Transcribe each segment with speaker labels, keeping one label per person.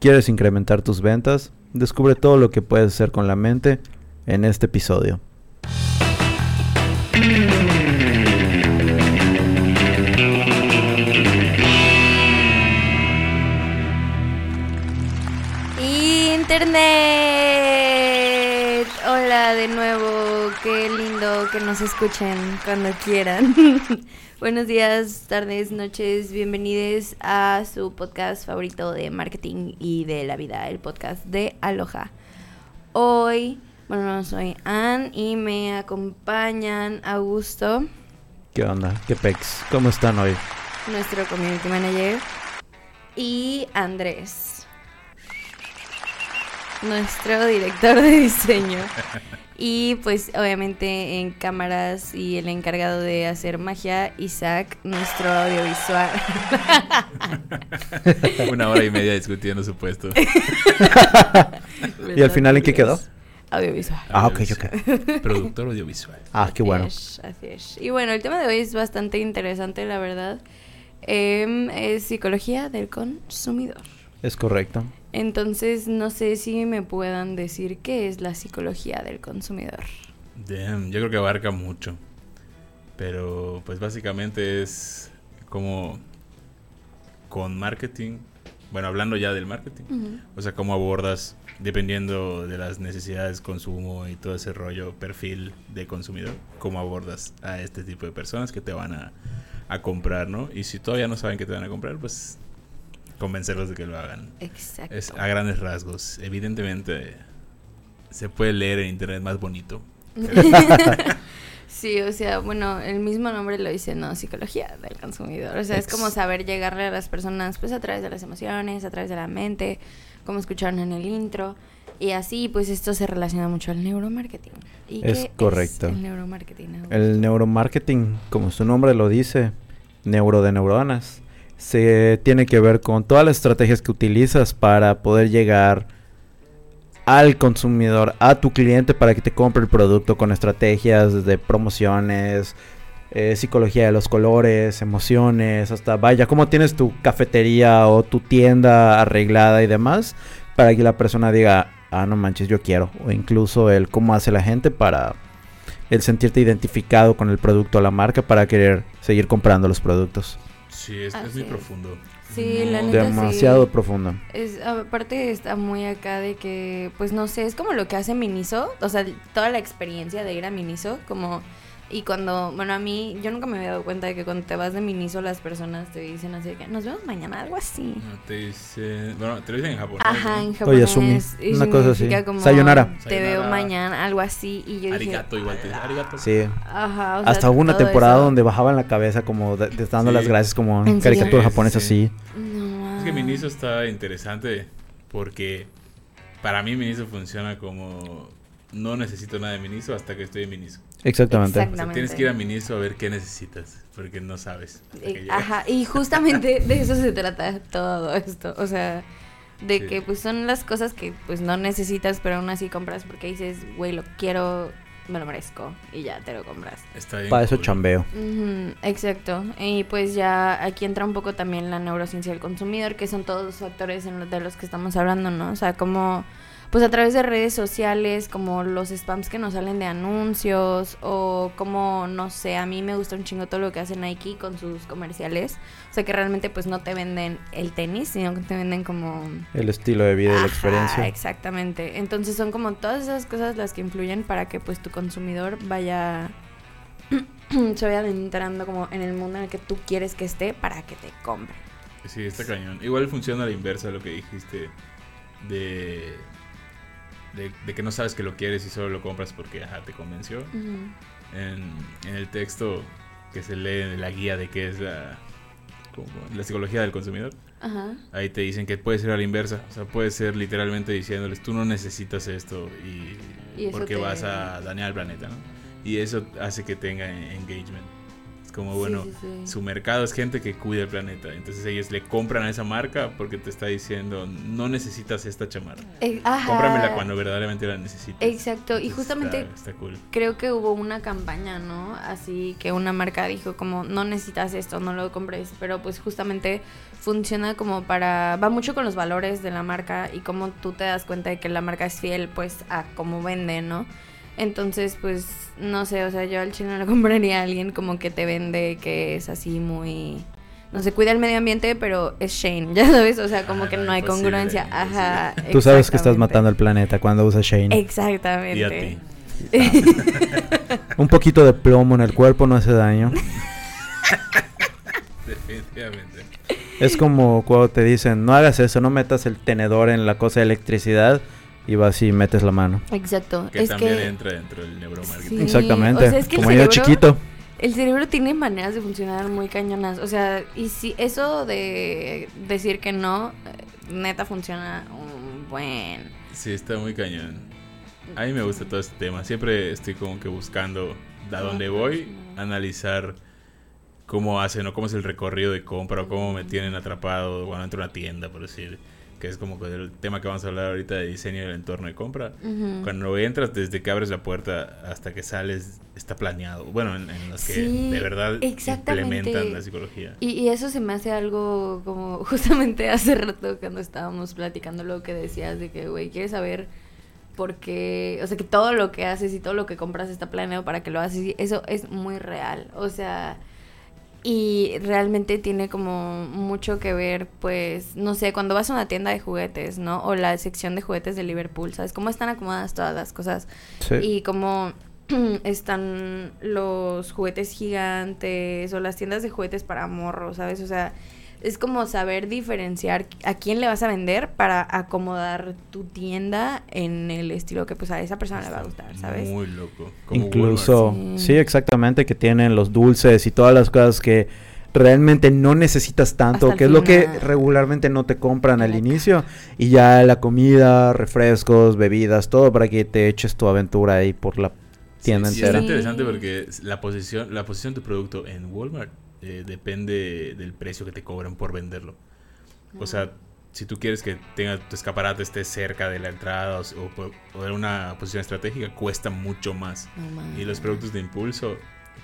Speaker 1: ¿Quieres incrementar tus ventas? Descubre todo lo que puedes hacer con la mente en este episodio.
Speaker 2: Internet. Hola de nuevo, qué lindo que nos escuchen cuando quieran. Buenos días, tardes, noches, bienvenidos a su podcast favorito de marketing y de la vida, el podcast de Aloha. Hoy, bueno, soy Ann y me acompañan Augusto,
Speaker 1: ¿Qué onda? ¿Qué pex? ¿Cómo están hoy?
Speaker 2: nuestro community manager, y Andrés, nuestro director de diseño. Y pues obviamente en cámaras y el encargado de hacer magia, Isaac, nuestro audiovisual.
Speaker 3: Una hora y media discutiendo su puesto.
Speaker 1: ¿Y al final en qué quedó?
Speaker 2: Audiovisual.
Speaker 1: Ah, ok, ok.
Speaker 3: Productor audiovisual.
Speaker 1: Ah, qué bueno.
Speaker 2: Así es, así es. Y bueno, el tema de hoy es bastante interesante, la verdad. Em, es psicología del consumidor.
Speaker 1: Es correcto.
Speaker 2: Entonces, no sé si me puedan decir qué es la psicología del consumidor.
Speaker 3: Damn, yo creo que abarca mucho. Pero pues básicamente es como con marketing. Bueno, hablando ya del marketing. O sea, cómo abordas, dependiendo de las necesidades, consumo y todo ese rollo, perfil de consumidor, cómo abordas a este tipo de personas que te van a, a comprar, ¿no? Y si todavía no saben que te van a comprar, pues convencerlos de que lo hagan.
Speaker 2: Exacto.
Speaker 3: Es a grandes rasgos. Evidentemente se puede leer en internet más bonito.
Speaker 2: sí, o sea, bueno, el mismo nombre lo dice, ¿no? Psicología del consumidor. O sea, es como saber llegarle a las personas, pues a través de las emociones, a través de la mente, como escucharon en el intro. Y así, pues esto se relaciona mucho al neuromarketing. ¿Y
Speaker 1: Es
Speaker 2: qué
Speaker 1: correcto.
Speaker 2: el neuromarketing? Augusto?
Speaker 1: El neuromarketing, como su nombre lo dice, neuro de neuronas, se tiene que ver con todas las estrategias que utilizas para poder llegar al consumidor, a tu cliente para que te compre el producto con estrategias de promociones, eh, psicología de los colores, emociones, hasta vaya, cómo tienes tu cafetería o tu tienda arreglada y demás, para que la persona diga, ah, no manches, yo quiero, o incluso el cómo hace la gente para el sentirte identificado con el producto o la marca para querer seguir comprando los productos.
Speaker 3: Sí, es, muy profundo.
Speaker 2: Sí, la
Speaker 3: No-
Speaker 2: neta
Speaker 1: Demasiado
Speaker 2: sí.
Speaker 1: profundo.
Speaker 2: Es, aparte está muy acá de que, pues no sé, es como lo que hace Miniso, o sea, toda la experiencia de ir a Miniso, como, y cuando, bueno, a mí, yo nunca me había dado cuenta de que cuando te vas de Miniso las personas te dicen así de que nos vemos mañana, algo así.
Speaker 3: No, te dice, bueno, te lo dicen en japonés.
Speaker 2: Ajá, en japonés.
Speaker 1: Una cosa así.
Speaker 2: como,
Speaker 1: Sayonara.
Speaker 2: Te veo mañana, algo así, y yo dije,
Speaker 3: Arigato igual te dice, arigato.
Speaker 1: Sí.
Speaker 2: ajá, o sea,
Speaker 1: Hasta hubo una temporada
Speaker 2: eso.
Speaker 1: donde bajaban la cabeza como de- de- dando
Speaker 3: Sí.
Speaker 1: las gracias como en caricatura
Speaker 3: Sí,
Speaker 1: japonesa
Speaker 3: sí.
Speaker 1: así.
Speaker 2: No,
Speaker 3: Es que
Speaker 2: ah.
Speaker 3: Miniso está interesante porque para mí Miniso funciona como no necesito nada de Miniso hasta que estoy en Miniso.
Speaker 1: Exactamente.
Speaker 3: O sea, tienes que ir a Miniso a ver qué necesitas porque no sabes.
Speaker 2: Eh. Ajá, y justamente de eso se trata todo esto, o sea, de
Speaker 3: Sí.
Speaker 2: que pues son las cosas que pues no necesitas, pero aún así compras porque dices, güey, lo quiero, me lo merezco, y ya te lo compras.
Speaker 3: Está bien
Speaker 1: Para eso
Speaker 3: cool.
Speaker 1: chambeo.
Speaker 2: Exacto, y pues ya aquí entra un poco también la neurociencia del consumidor, que son todos los factores en los- de los que estamos hablando, ¿no? O sea, como pues a través de redes sociales, como los spams que nos salen de anuncios o como, no sé, a mí me gusta un chingo todo lo que hace Nike con sus comerciales. O sea, que realmente pues no te venden el tenis, sino que te venden como...
Speaker 1: El estilo de vida y la experiencia.
Speaker 2: Exactamente. Entonces son como todas esas cosas las que influyen para que pues tu consumidor vaya... se vaya adentrando como en el mundo en el que tú quieres que esté para que te compre.
Speaker 3: Sí, está cañón. Igual funciona a la inversa lo que dijiste de, de, de que no sabes que lo quieres y solo lo compras porque ajá, te convenció. En, en el texto que se lee en la guía de qué es la, como la psicología del consumidor, ahí te dicen que puede ser a la inversa. O sea, puede ser literalmente diciéndoles, tú no necesitas esto y, porque
Speaker 2: te-
Speaker 3: vas a dañar el planeta, ¿no? Y eso hace que tenga engagement. Es como, bueno,
Speaker 2: sí, sí.
Speaker 3: su mercado es gente que cuida el planeta. Entonces ellos le compran a esa marca porque te está diciendo, no necesitas esta chamarra.
Speaker 2: Eh.
Speaker 3: Cómpramela cuando verdaderamente la necesites.
Speaker 2: Exacto, y justamente
Speaker 3: Está, está cool.
Speaker 2: creo que hubo una campaña, ¿no? Así que una marca dijo como no necesitas esto, no lo compres, pero pues justamente funciona como para va mucho con los valores de la marca y como tú te das cuenta de que la marca es fiel pues a cómo vende, ¿no? Entonces, pues no sé, o sea, yo al chino le compraría a alguien como que te vende que es así muy no se cuida el medio ambiente, pero es Shane, ya sabes, o sea, como
Speaker 3: Ah,
Speaker 2: que
Speaker 3: no,
Speaker 2: hay
Speaker 3: imposible,
Speaker 2: congruencia. Ajá.
Speaker 1: Tú sabes que estás matando al planeta cuando usas Shane.
Speaker 2: Exactamente.
Speaker 3: Y a ti.
Speaker 1: Un poquito de plomo en el cuerpo no hace daño.
Speaker 3: Definitivamente.
Speaker 1: Es como cuando te dicen, no hagas eso, no metas el tenedor en la cosa de electricidad y vas y metes la mano.
Speaker 2: Exacto.
Speaker 3: Que
Speaker 2: es
Speaker 3: también
Speaker 2: que
Speaker 3: entra dentro del neuromarketing.
Speaker 2: Sí,
Speaker 1: Exactamente.
Speaker 2: o sea, es que el
Speaker 1: como yo
Speaker 2: cerebro-
Speaker 1: chiquito.
Speaker 2: el cerebro tiene maneras de funcionar muy cañonas. O sea, y si eso de decir que no, neta funciona un buen.
Speaker 3: Sí, está muy cañón. A mí me gusta todo este tema. Siempre estoy como que buscando a dónde voy, analizar cómo hacen o cómo es el recorrido de compra o cómo me tienen atrapado cuando entro a una tienda, por decir. Que es como el tema que vamos a hablar ahorita de diseño del entorno de compra. Cuando entras, desde que abres la puerta hasta que sales, está planeado. Bueno, en, en los que
Speaker 2: Sí,
Speaker 3: de verdad implementan la psicología.
Speaker 2: Y, y eso se me hace algo como justamente hace rato cuando estábamos platicando lo que decías de que, güey, quieres saber por qué, o sea, que todo lo que haces y todo lo que compras está planeado para que lo haces. Y eso es muy real. O sea, y realmente tiene como mucho que ver, pues, no sé, cuando vas a una tienda de juguetes, ¿no? O la sección de juguetes de Liverpool, ¿sabes? Cómo están acomodadas todas las cosas
Speaker 1: Sí.
Speaker 2: y como están los juguetes gigantes o las tiendas de juguetes para morros, ¿sabes? O sea, es como saber diferenciar a quién le vas a vender para acomodar tu tienda en el estilo que pues a esa persona le va a gustar, ¿sabes?
Speaker 3: Muy loco. Como
Speaker 1: Incluso.
Speaker 2: Sí.
Speaker 1: sí, exactamente, que tienen los dulces y todas las cosas que realmente no necesitas tanto, que es lo que regularmente no te compran al inicio. Y ya la comida, refrescos, bebidas, todo para que te eches tu aventura ahí por la tienda
Speaker 3: Sí, sí,
Speaker 1: entera.
Speaker 3: está interesante porque la posición, la posición de tu producto en Walmart eh, depende del precio que te cobran por venderlo. O sea, si tú quieres que tenga tu escaparate esté cerca de la entrada o, en una posición estratégica, cuesta mucho más.
Speaker 2: Mames.
Speaker 3: Y los productos de impulso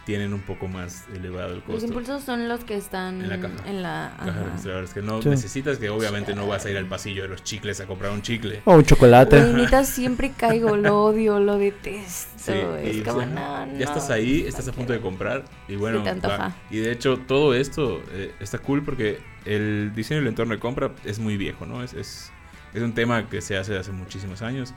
Speaker 3: tienen un poco más elevado el
Speaker 2: Los
Speaker 3: costo.
Speaker 2: impulsos son los que están
Speaker 3: En la caja.
Speaker 2: en la-
Speaker 3: Caja
Speaker 2: ajá.
Speaker 3: registradores que no
Speaker 1: Sí.
Speaker 3: necesitas, que obviamente no vas a ir al pasillo de los chicles a comprar un chicle.
Speaker 1: O un chocolate.
Speaker 2: Neta, siempre caigo, lo odio, lo detesto.
Speaker 3: Sí,
Speaker 2: es
Speaker 3: y,
Speaker 2: como,
Speaker 3: o sea,
Speaker 2: no, no.
Speaker 3: ya estás ahí, estás a punto de comprar y bueno,
Speaker 2: te antoja.
Speaker 3: va. y de hecho todo esto eh, está cool porque el diseño del entorno de compra es muy viejo, ¿no? Es, es, es un tema que se hace hace muchísimos años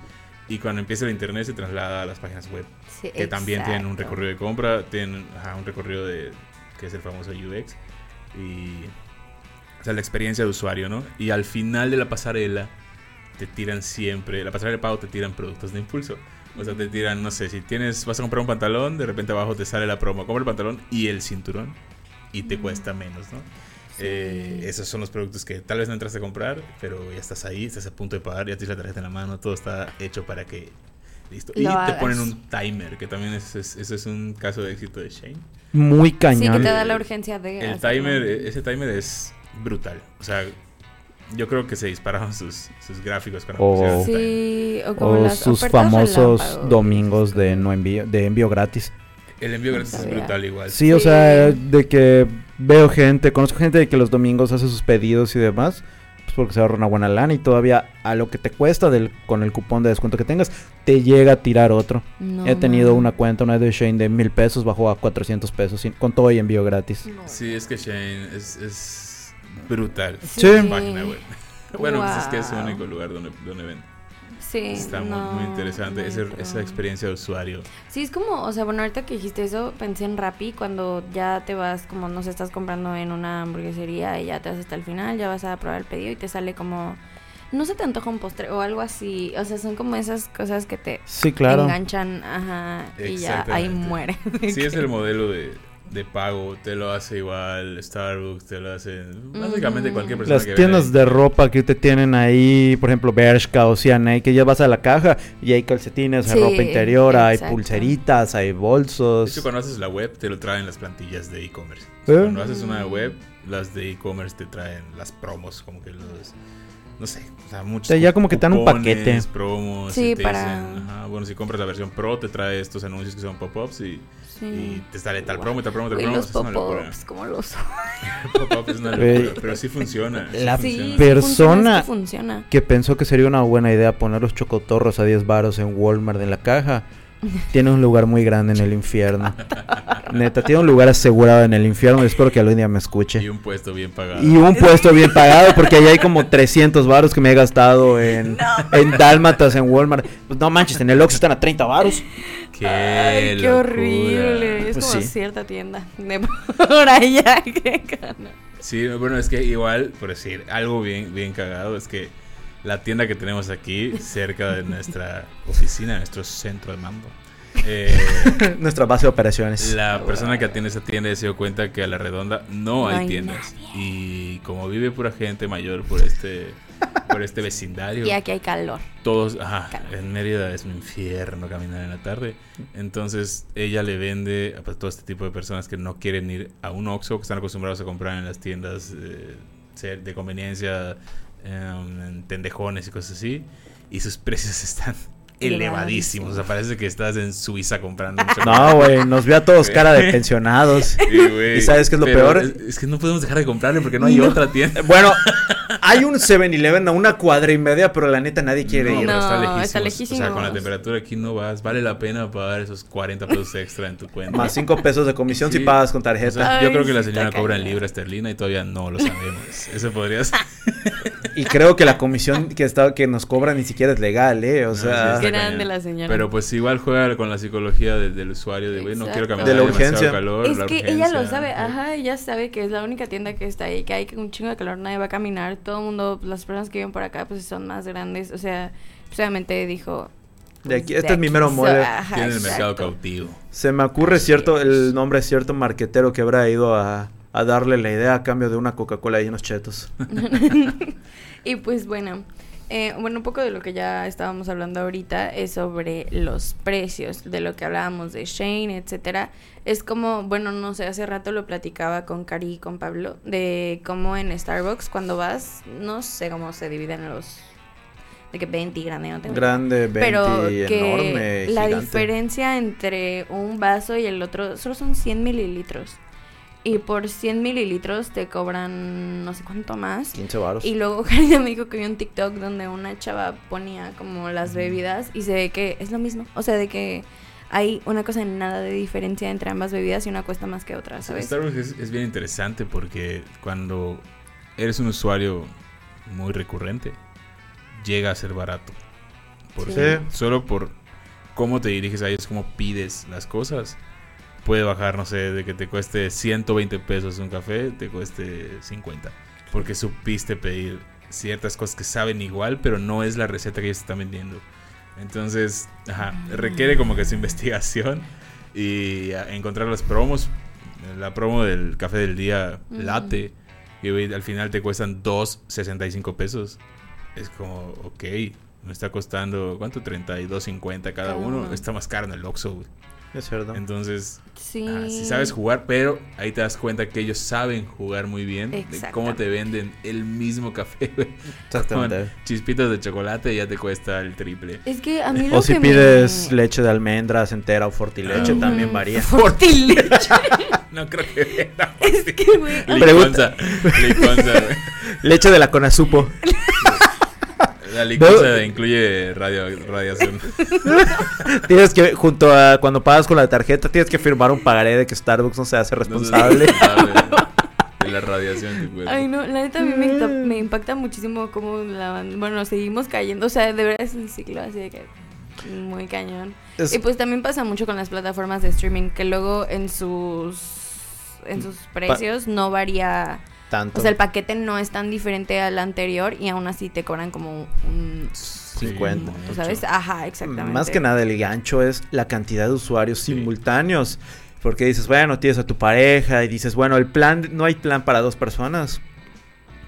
Speaker 3: y cuando empieza el internet se traslada a las páginas web
Speaker 2: Sí,
Speaker 3: que también tienen un recorrido de compra, tienen ajá, un recorrido de que es el famoso UX y o sea, la experiencia de usuario, ¿no? Y al final de la pasarela te tiran siempre, la pasarela de pago te tiran productos de impulso. O sea, te tiran, no sé, si tienes, vas a comprar un pantalón, de repente abajo te sale la promo, compra el pantalón y el cinturón y te
Speaker 2: Mm.
Speaker 3: cuesta menos, ¿no?
Speaker 2: Sí.
Speaker 3: Eh, esos son los productos que tal vez no entraste a comprar, pero ya estás ahí, estás a punto de pagar, ya tienes la tarjeta en la mano, todo está hecho para que... Listo. Y te ponen un timer, que también es, es- eso es un caso de éxito de Shane.
Speaker 1: Muy
Speaker 2: Sí, que
Speaker 1: cañón.
Speaker 2: te da la urgencia de.
Speaker 3: El timer, ese timer es brutal. O sea, yo creo que se dispararon sus, sus gráficos cuando
Speaker 1: Oh.
Speaker 2: Sí, o como
Speaker 1: O
Speaker 2: las
Speaker 1: sus famosos
Speaker 2: relámpago.
Speaker 1: domingos de no envío, de envío gratis.
Speaker 3: El envío gratis es brutal igual.
Speaker 1: Sí, o sea, de que veo gente, conozco gente de que los domingos hace sus pedidos y demás, pues porque se ahorra una buena lana y todavía a lo que te cuesta del, con el cupón de descuento que tengas, te llega a tirar otro.
Speaker 2: No
Speaker 1: He tenido una cuenta, una de Shane de mil pesos, bajó a 400 pesos sin- con todo y envío gratis.
Speaker 2: No.
Speaker 3: Sí, es que Shane es, es brutal.
Speaker 1: Sí.
Speaker 3: Su página web. Bueno, pues es que es el único lugar donde, donde ven.
Speaker 2: Sí,
Speaker 3: Está muy-
Speaker 2: no,
Speaker 3: muy, interesante
Speaker 2: no entro.
Speaker 3: esa experiencia de usuario.
Speaker 2: Sí, es como, o sea, bueno, ahorita que dijiste eso, pensé en Rappi cuando ya te vas, como no sé, estás comprando en una hamburguesería y ya te vas hasta el final, ya vas a probar el pedido y te sale como, no se te antoja un postre o algo así. O sea, son como esas cosas que te
Speaker 1: Sí, claro.
Speaker 2: enganchan, ajá, y ya ahí muere.
Speaker 3: Sí, es el modelo de, de pago te lo hace igual, Starbucks te lo hace, básicamente cualquier persona
Speaker 1: Las
Speaker 3: que
Speaker 1: tiendas de ropa que te tienen ahí, por ejemplo, Bershka o C&A, que ya vas a la caja y hay calcetines, hay
Speaker 2: Sí,
Speaker 1: ropa interior, hay pulseritas, hay
Speaker 3: De
Speaker 1: bolsos.
Speaker 3: hecho, cuando haces la web, te lo traen las plantillas de e-commerce.
Speaker 1: ¿Eh?
Speaker 3: Cuando haces una web, las de e-commerce te traen las promos, como que los. No sé, o sea, muchos.
Speaker 1: O sea, ya como que te dan un paquete.
Speaker 3: promos.
Speaker 2: Sí,
Speaker 3: te
Speaker 2: para-
Speaker 3: dicen, ajá, bueno, si compras la versión pro, te trae estos anuncios que son pop-ups y,
Speaker 2: Sí.
Speaker 3: y te sale tal promo, tal promo, tal promo.
Speaker 2: los pop-ups, como los...
Speaker 3: Pop-up es una locura, pero sí funciona.
Speaker 1: La
Speaker 2: Sí,
Speaker 3: funciona.
Speaker 2: sí
Speaker 1: persona-
Speaker 2: funciona. Que
Speaker 1: pensó que sería una buena idea poner los chocotorros a 10 varos en Walmart en la caja. Tiene un lugar muy grande en el infierno. Neta, tiene un lugar asegurado en el infierno espero que algún día me escuche.
Speaker 3: Y un puesto bien pagado.
Speaker 1: Y un puesto bien pagado porque ahí hay como 300 varos que me he gastado en, en dálmatas en Walmart. Pues no manches, en el Oxxo están a 30 varos.
Speaker 3: Qué,
Speaker 2: Ay, qué horrible. Es
Speaker 1: Pues
Speaker 2: como
Speaker 1: sí.
Speaker 2: cierta tienda de por allá. qué gana.
Speaker 3: Sí, bueno, es que igual, por decir, algo bien, bien cagado es que la tienda que tenemos aquí, cerca de nuestra oficina, nuestro centro de mando, eh,
Speaker 1: Nuestra base de operaciones.
Speaker 3: la persona que atiende esa tienda se dio cuenta que a la redonda no,
Speaker 2: No
Speaker 3: hay
Speaker 2: hay
Speaker 3: tiendas. Y como vive pura gente mayor por este, por este vecindario,
Speaker 2: Y aquí hay calor.
Speaker 3: todos, ajá,
Speaker 2: Calor.
Speaker 3: en Mérida es un infierno caminar en la tarde. Entonces ella le vende a pues, todo este tipo de personas que no quieren ir a un Oxxo, que están acostumbrados a comprar en las tiendas eh, de conveniencia, em, en tendejones y cosas así. Y sus precios están elevadísimos. O sea, parece que estás en Suiza comprando un
Speaker 1: No, güey, nos ve a todos cara de pensionados.
Speaker 3: Sí, güey.
Speaker 1: ¿Y sabes qué es lo
Speaker 3: Pero
Speaker 1: peor?
Speaker 3: Es, es que no podemos dejar de comprarle porque no hay
Speaker 1: No.
Speaker 3: otra tienda.
Speaker 1: Bueno, hay un 7-Eleven a una cuadra y media, pero la neta nadie quiere
Speaker 3: No,
Speaker 1: ir.
Speaker 3: está
Speaker 2: No, está
Speaker 3: O sea, con la temperatura aquí no vas. Vale la pena pagar esos 40 pesos extra en tu cuenta.
Speaker 1: Más 5 pesos de comisión si pagas con
Speaker 3: O
Speaker 1: tarjeta.
Speaker 3: sea, yo
Speaker 2: Ay,
Speaker 3: creo que la señora cobra en libra esterlina y todavía no lo sabemos. Eso podría ser.
Speaker 1: Y creo que la comisión que está que nos cobran ni siquiera es legal, ¿eh? O
Speaker 3: No, sí,
Speaker 1: sea,
Speaker 2: la señora.
Speaker 3: Pero pues igual juega con la psicología de- del usuario de, güey, no quiero caminar
Speaker 1: De la urgencia.
Speaker 3: calor,
Speaker 2: es
Speaker 3: la
Speaker 2: que ella lo sabe,
Speaker 3: ¿no?
Speaker 2: ajá, ella sabe que es la única tienda que está ahí, que hay un chingo de calor, nadie va a caminar, todo el mundo, las personas que viven por acá pues son más grandes, o sea, obviamente dijo...
Speaker 1: De aquí-
Speaker 2: pues,
Speaker 1: este es mi mero mole.
Speaker 2: ajá,
Speaker 3: Tiene el mercado
Speaker 2: exacto.
Speaker 3: cautivo.
Speaker 1: se me ocurre cierto el nombre de cierto marquetero que habrá ido a, a darle la idea a cambio de una Coca-Cola y unos chetos.
Speaker 2: y pues bueno, eh, bueno, un poco de lo que ya estábamos hablando ahorita es sobre los precios, de lo que hablábamos de Shane, etcétera. Es como, bueno, no sé, hace rato lo platicaba con Cari y con Pablo, de cómo en Starbucks cuando vas, no sé cómo se dividen los... De que 20 y grande, no tengo.
Speaker 1: Grande, 20,
Speaker 2: Pero que
Speaker 1: enorme,
Speaker 2: la
Speaker 1: gigante.
Speaker 2: diferencia entre un vaso y el otro solo son 100 mililitros. Y por 100 mililitros te cobran no sé cuánto más.
Speaker 1: 15 varos.
Speaker 2: Y luego Karina me dijo que vio un TikTok donde una chava ponía como las bebidas y se ve que es lo mismo. O sea, de que hay una cosa en nada de diferencia entre ambas bebidas y una cuesta más que otra, ¿sabes?
Speaker 3: Starbucks es, es bien interesante porque cuando eres un usuario muy recurrente, llega a ser barato. Porque
Speaker 1: Sí.
Speaker 3: solo por cómo te diriges a ellos, cómo pides las cosas, puede bajar, no sé, de que te cueste 120 pesos un café, te cueste 50. Porque supiste pedir ciertas cosas que saben igual, pero no es la receta que ellos están vendiendo. Entonces, ajá, requiere como que su investigación y encontrar las promos. La promo del café del día latte, y güey, al final te cuestan 2.65 pesos. Es como, ok, me está costando, ¿cuánto? 32.50 cada
Speaker 2: Cada
Speaker 3: uno. Está más caro en el Oxxo.
Speaker 1: Es cierto.
Speaker 3: Entonces,
Speaker 2: Sí.
Speaker 3: ah, si sabes jugar, pero ahí te das cuenta que ellos saben jugar muy bien. De cómo te venden el mismo café, güey. Con
Speaker 1: Exactamente.
Speaker 3: chispitas de chocolate y ya te cuesta el triple.
Speaker 2: Es que a mí lo
Speaker 1: O si
Speaker 2: que
Speaker 1: pides
Speaker 2: me...
Speaker 1: leche de almendras entera o fortileche, también varía.
Speaker 2: Fortileche.
Speaker 3: No creo que venga.
Speaker 2: es que, güey...
Speaker 3: Liconza. Liconza, güey.
Speaker 1: Leche de la Conasupo.
Speaker 3: La
Speaker 1: No.
Speaker 3: incluye radio, radiación.
Speaker 1: Tienes que, junto a cuando pagas con la tarjeta, tienes que firmar un pagaré de que Starbucks no se hace
Speaker 3: No
Speaker 1: responsable.
Speaker 3: es responsable de la radiación.
Speaker 2: Ay, no, la neta a mí me, impacta-
Speaker 1: Mm.
Speaker 2: me impacta muchísimo cómo la banda- Bueno, seguimos cayendo, o sea, de verdad es un ciclo así de que muy cañón.
Speaker 1: Es-
Speaker 2: Y pues también pasa mucho con las plataformas de streaming, que luego en sus en sus precios no varía,
Speaker 1: tanto.
Speaker 2: o sea, el paquete no es tan diferente al anterior y aún así te cobran como un,
Speaker 3: Sí,
Speaker 1: 50.
Speaker 3: mucho.
Speaker 2: ¿sabes? Ajá, exactamente.
Speaker 1: Más que nada, el gancho es la cantidad de usuarios
Speaker 3: Sí.
Speaker 1: simultáneos. Porque dices, bueno, tienes a tu pareja y dices, bueno, el plan, no hay plan para dos personas,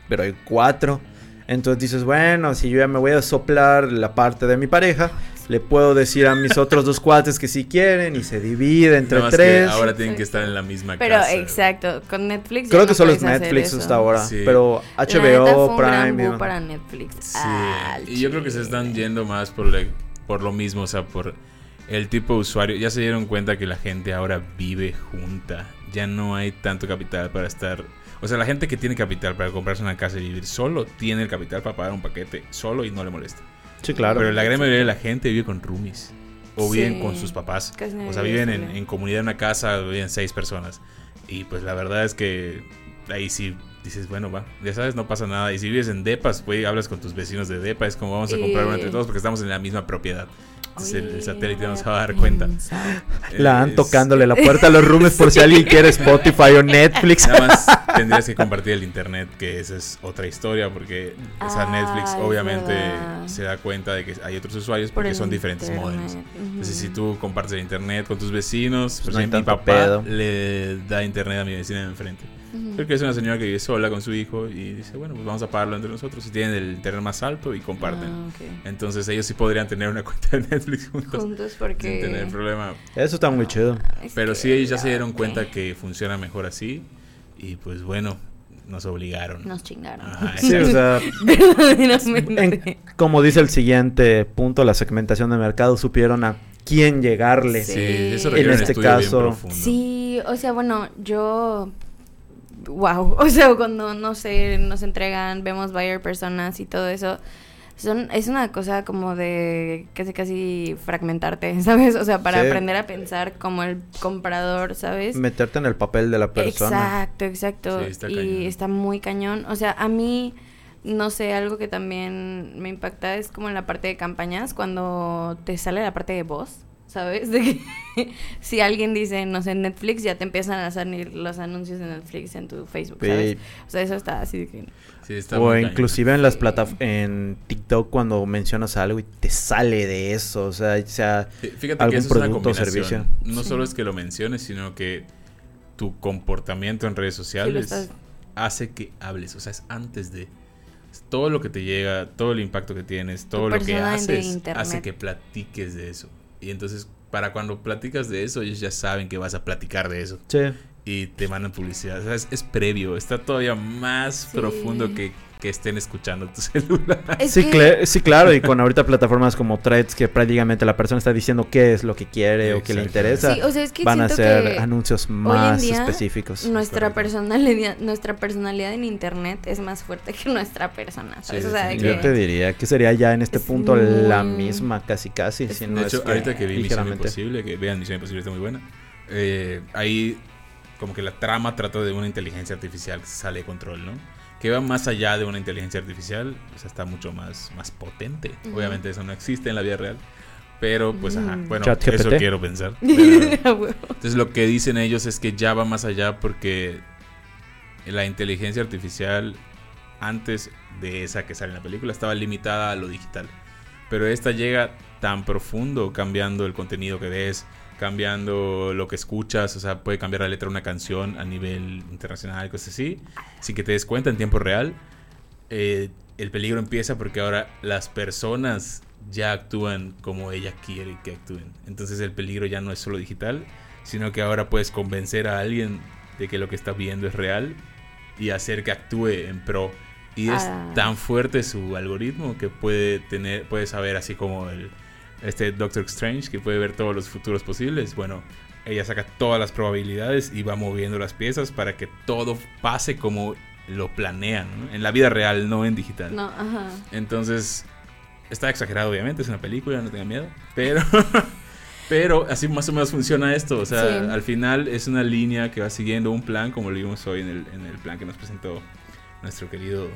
Speaker 1: pero hay cuatro. Entonces dices, bueno, si yo ya me voy a soplar la parte de mi pareja, le puedo decir a mis otros dos cuates que si quieren y se divide entre
Speaker 3: Nada más que
Speaker 1: tres.
Speaker 3: ahora tienen que estar en la misma
Speaker 2: Pero
Speaker 3: casa.
Speaker 2: exacto, con Netflix. ya
Speaker 1: Creo
Speaker 2: no
Speaker 1: que solo es Netflix hasta ahora,
Speaker 3: Sí.
Speaker 1: pero
Speaker 2: La neta fue
Speaker 1: HBO,
Speaker 2: un gran
Speaker 1: Prime.
Speaker 2: para Netflix.
Speaker 3: Sí,
Speaker 2: Al
Speaker 3: y yo creo que se están yendo más por, por lo mismo, o sea, por el tipo de usuario. Ya se dieron cuenta que la gente ahora vive junta. Ya no hay tanto capital para estar... O sea, la gente que tiene capital para comprarse una casa y vivir solo, tiene el capital para pagar un paquete solo y no le molesta.
Speaker 1: Sí, claro.
Speaker 3: Pero la gran mayoría de la gente vive con roomies. O viven
Speaker 2: Sí.
Speaker 3: con sus papás. O sea,
Speaker 2: vive
Speaker 3: viven en, comunidad en una casa, viven seis personas. Y pues la verdad es que ahí sí dices, bueno, va, ya sabes, no pasa nada. Y si vives en depas, pues hablas con tus vecinos de depa, es como vamos a comprar uno entre todos porque estamos en la misma propiedad. Entonces el, satélite no se va a dar cuenta.
Speaker 1: La han
Speaker 3: Es-
Speaker 1: tocándole la puerta a los rooms por si alguien quiere Spotify o Netflix.
Speaker 3: Nada más tendrías que compartir el internet, que esa es otra historia, porque esa
Speaker 2: Ah,
Speaker 3: Netflix
Speaker 2: es
Speaker 3: obviamente
Speaker 2: verdad.
Speaker 3: se da cuenta de que hay otros usuarios
Speaker 2: Por
Speaker 3: porque son diferentes modems. Entonces, si
Speaker 2: ujú.
Speaker 3: tú compartes el internet con tus vecinos, por
Speaker 1: No
Speaker 3: ejemplo, mi papá
Speaker 1: pedo.
Speaker 3: le da internet a mi vecina de enfrente.
Speaker 2: Ujú.
Speaker 3: Creo que es una señora que vive sola con su hijo y dice, bueno, pues vamos a pagarlo entre nosotros. Y tienen el internet más alto y comparten.
Speaker 2: Ah.
Speaker 3: Entonces ellos sí podrían tener una cuenta de Netflix juntos
Speaker 2: Juntos porque...
Speaker 3: sin tener problema.
Speaker 1: Eso está muy chido.
Speaker 2: Es
Speaker 3: Pero sí, ellos ya se dieron cuenta que funciona mejor así. Y pues bueno, nos obligaron.
Speaker 2: Nos chingaron.
Speaker 3: Ajá,
Speaker 1: Sí, o sea,
Speaker 2: Verdaderamente.
Speaker 1: en- como dice el siguiente punto, la segmentación de mercado, supieron a quién llegarle.
Speaker 3: Sí,
Speaker 2: Sí.
Speaker 3: eso
Speaker 2: En
Speaker 1: este caso-.
Speaker 2: Sí, o sea, bueno, yo... Wow, o sea, cuando, no sé, nos entregan, vemos buyer personas y todo eso, son, es una cosa como de casi casi fragmentarte, ¿sabes? O sea, para
Speaker 1: Sí.
Speaker 2: aprender a pensar como el comprador, ¿sabes?
Speaker 1: Meterte en el papel de la persona.
Speaker 2: Exacto, exacto.
Speaker 3: Sí, está
Speaker 2: y
Speaker 3: cañón.
Speaker 2: está muy cañón. O sea, a mí, no sé, algo que también me impacta es como en la parte de campañas, cuando te sale la parte de voz, ¿sabes? De que si alguien dice, no sé, Netflix, ya te empiezan a salir los anuncios de Netflix en tu Facebook, ¿sabes? O sea, eso está así de que...
Speaker 3: Sí, está
Speaker 1: o
Speaker 3: cañón.
Speaker 1: inclusive en las plataformas, en TikTok cuando mencionas algo y te sale de eso, o sea, sea
Speaker 3: Fíjate
Speaker 1: algún
Speaker 3: que eso es una
Speaker 1: producto o servicio.
Speaker 3: No
Speaker 2: Sí.
Speaker 3: solo es que lo menciones, sino que tu comportamiento en redes sociales
Speaker 2: estás-
Speaker 3: hace que hables. O sea, es antes de todo lo que te llega, todo el impacto que tienes, todo lo que haces, hace que platiques de eso. Y entonces, para cuando platicas de eso, ellos ya saben que vas a platicar de eso.
Speaker 1: sí.
Speaker 3: Y te mandan publicidad. O sea, es, es previo. Está todavía más
Speaker 2: Sí.
Speaker 3: profundo que, que estén escuchando tu celular.
Speaker 2: Es
Speaker 1: Sí,
Speaker 2: que-
Speaker 1: cla- sí, claro, y con ahorita plataformas como Threads que prácticamente la persona está diciendo qué es lo que quiere o qué le interesa,
Speaker 2: Sí, o sea, es que
Speaker 1: van a
Speaker 2: que
Speaker 1: anuncios más
Speaker 2: día
Speaker 1: específicos.
Speaker 2: Nuestra personalidad, nuestra personalidad en internet es más fuerte que nuestra persona, ¿sabes?
Speaker 3: Sí,
Speaker 2: o sea, de
Speaker 3: definitivamente.
Speaker 1: Yo te diría que sería ya en este
Speaker 2: Es
Speaker 1: punto la misma, casi casi,
Speaker 2: Es
Speaker 1: si no
Speaker 3: de
Speaker 1: es
Speaker 3: hecho,
Speaker 1: que
Speaker 3: ahorita que vi Misión. Imposible, que vean Misión Imposible está muy buena. eh, ahí como que la trama trata de una inteligencia artificial que se sale de control, ¿no? Que va más allá de una inteligencia artificial, o sea, está mucho más, más potente. Obviamente eso no existe en la vida real. Pero pues ajá,
Speaker 2: Mm.
Speaker 3: bueno, eso quiero pensar. Pero- entonces lo que dicen ellos es que ya va más allá porque la inteligencia artificial antes de esa que sale en la película estaba limitada a lo digital. Pero esta llega tan profundo cambiando el contenido que ves, cambiando lo que escuchas, o sea, puede cambiar la letra de una canción a nivel internacional, cosas así, sin que te des cuenta en tiempo real. Eh, el peligro empieza porque ahora las personas ya actúan como ella quiere que actúen. Entonces el peligro ya no es solo digital, sino que ahora puedes convencer a alguien de que lo que está viendo es real y hacer que actúe en pro. Y es
Speaker 2: Ah.
Speaker 3: tan fuerte su algoritmo que puede tener, puede saber así como el este Doctor Strange que puede ver todos los futuros posibles. Bueno, ella saca todas las probabilidades y va moviendo las piezas para que todo pase como lo planean, ¿no? En la vida real, no en digital.
Speaker 2: No, ajá.
Speaker 3: Entonces, está exagerado, obviamente, es una película, no tengan miedo. Pero, pero así más o menos funciona esto. O sea,
Speaker 2: Sí.
Speaker 3: al final es una línea que va siguiendo un plan, como lo vimos hoy en el, en el plan que nos presentó nuestro querido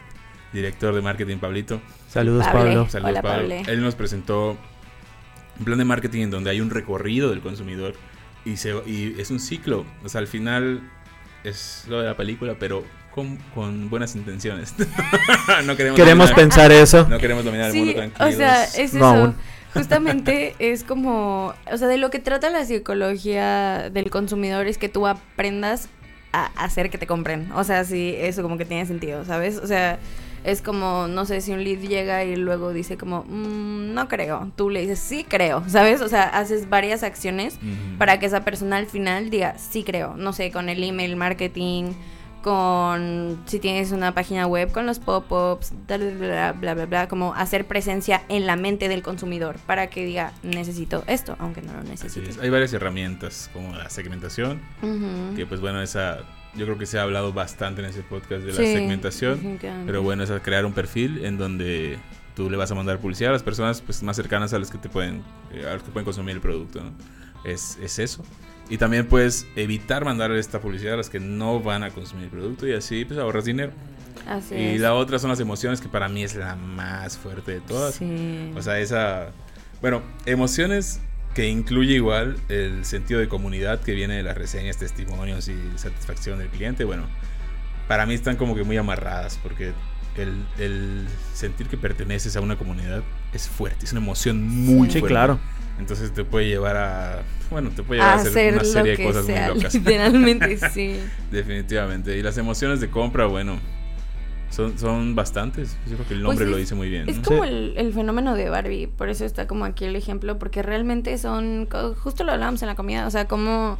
Speaker 3: director de marketing, Pablito.
Speaker 1: Saludos,
Speaker 2: Pablo.
Speaker 1: Pablo.
Speaker 3: Saludos,
Speaker 2: Hola,
Speaker 3: Pablo. Él nos presentó un plan de marketing en donde hay un recorrido del consumidor y, se, y es un ciclo. O sea, al final es lo de la película, pero con, con buenas intenciones. no queremos
Speaker 1: Queremos
Speaker 3: dominar-
Speaker 1: pensar eso.
Speaker 3: no queremos dominar el mundo
Speaker 2: Sí,
Speaker 3: tranquilos.
Speaker 2: o sea, es
Speaker 1: No
Speaker 2: eso.
Speaker 1: aún.
Speaker 2: justamente es como, o sea, de lo que trata la psicología del consumidor es que tú aprendas a hacer que te compren. O sea, sí, eso como que tiene sentido, ¿sabes? O sea, es como, no sé, si un lead llega y luego dice como, "Mm, no creo. Tú le dices, sí creo, ¿sabes? O sea, haces varias acciones para que esa persona al final diga, sí creo. No sé, con el email marketing, con si tienes una página web, con los pop-ups, bla, bla, bla, bla, bla, bla, como hacer presencia en la mente del consumidor para que diga, necesito esto, aunque no lo necesite.
Speaker 3: es. Hay varias herramientas como la segmentación, que pues bueno, esa yo creo que se ha hablado bastante en ese podcast de la
Speaker 2: Sí,
Speaker 3: segmentación, pero bueno, es a crear un perfil en donde tú le vas a mandar publicidad a las personas pues más cercanas a las que te pueden eh, a las que pueden consumir el producto, ¿no? Es, es eso. Y también puedes evitar mandar esta publicidad a las que no van a consumir el producto y así pues ahorras dinero.
Speaker 2: Así
Speaker 3: Y
Speaker 2: es.
Speaker 3: la otra son las emociones, que para mí es la más fuerte de todas.
Speaker 2: Sí.
Speaker 3: O sea, esa... Bueno, emociones que incluye igual el sentido de comunidad que viene de las reseñas, testimonios y satisfacción del cliente. Bueno, para mí están como que muy amarradas porque el, el sentir que perteneces a una comunidad es fuerte, es una emoción muy
Speaker 1: Sí,
Speaker 3: fuerte.
Speaker 1: claro.
Speaker 3: Entonces te puede llevar a... Bueno, te puede llevar a hacer,
Speaker 2: hacer
Speaker 3: una serie de cosas
Speaker 2: sea,
Speaker 3: muy locas.
Speaker 2: literalmente, sí.
Speaker 3: Definitivamente. Y las emociones de compra, bueno, son, son bastantes. Yo creo que el
Speaker 2: Pues
Speaker 3: nombre
Speaker 2: es-
Speaker 3: lo dice muy bien.
Speaker 2: Es
Speaker 3: ¿no?
Speaker 2: como el, el fenómeno de Barbie, por eso está como aquí el ejemplo, porque realmente son, justo lo hablábamos en la comida, o sea, como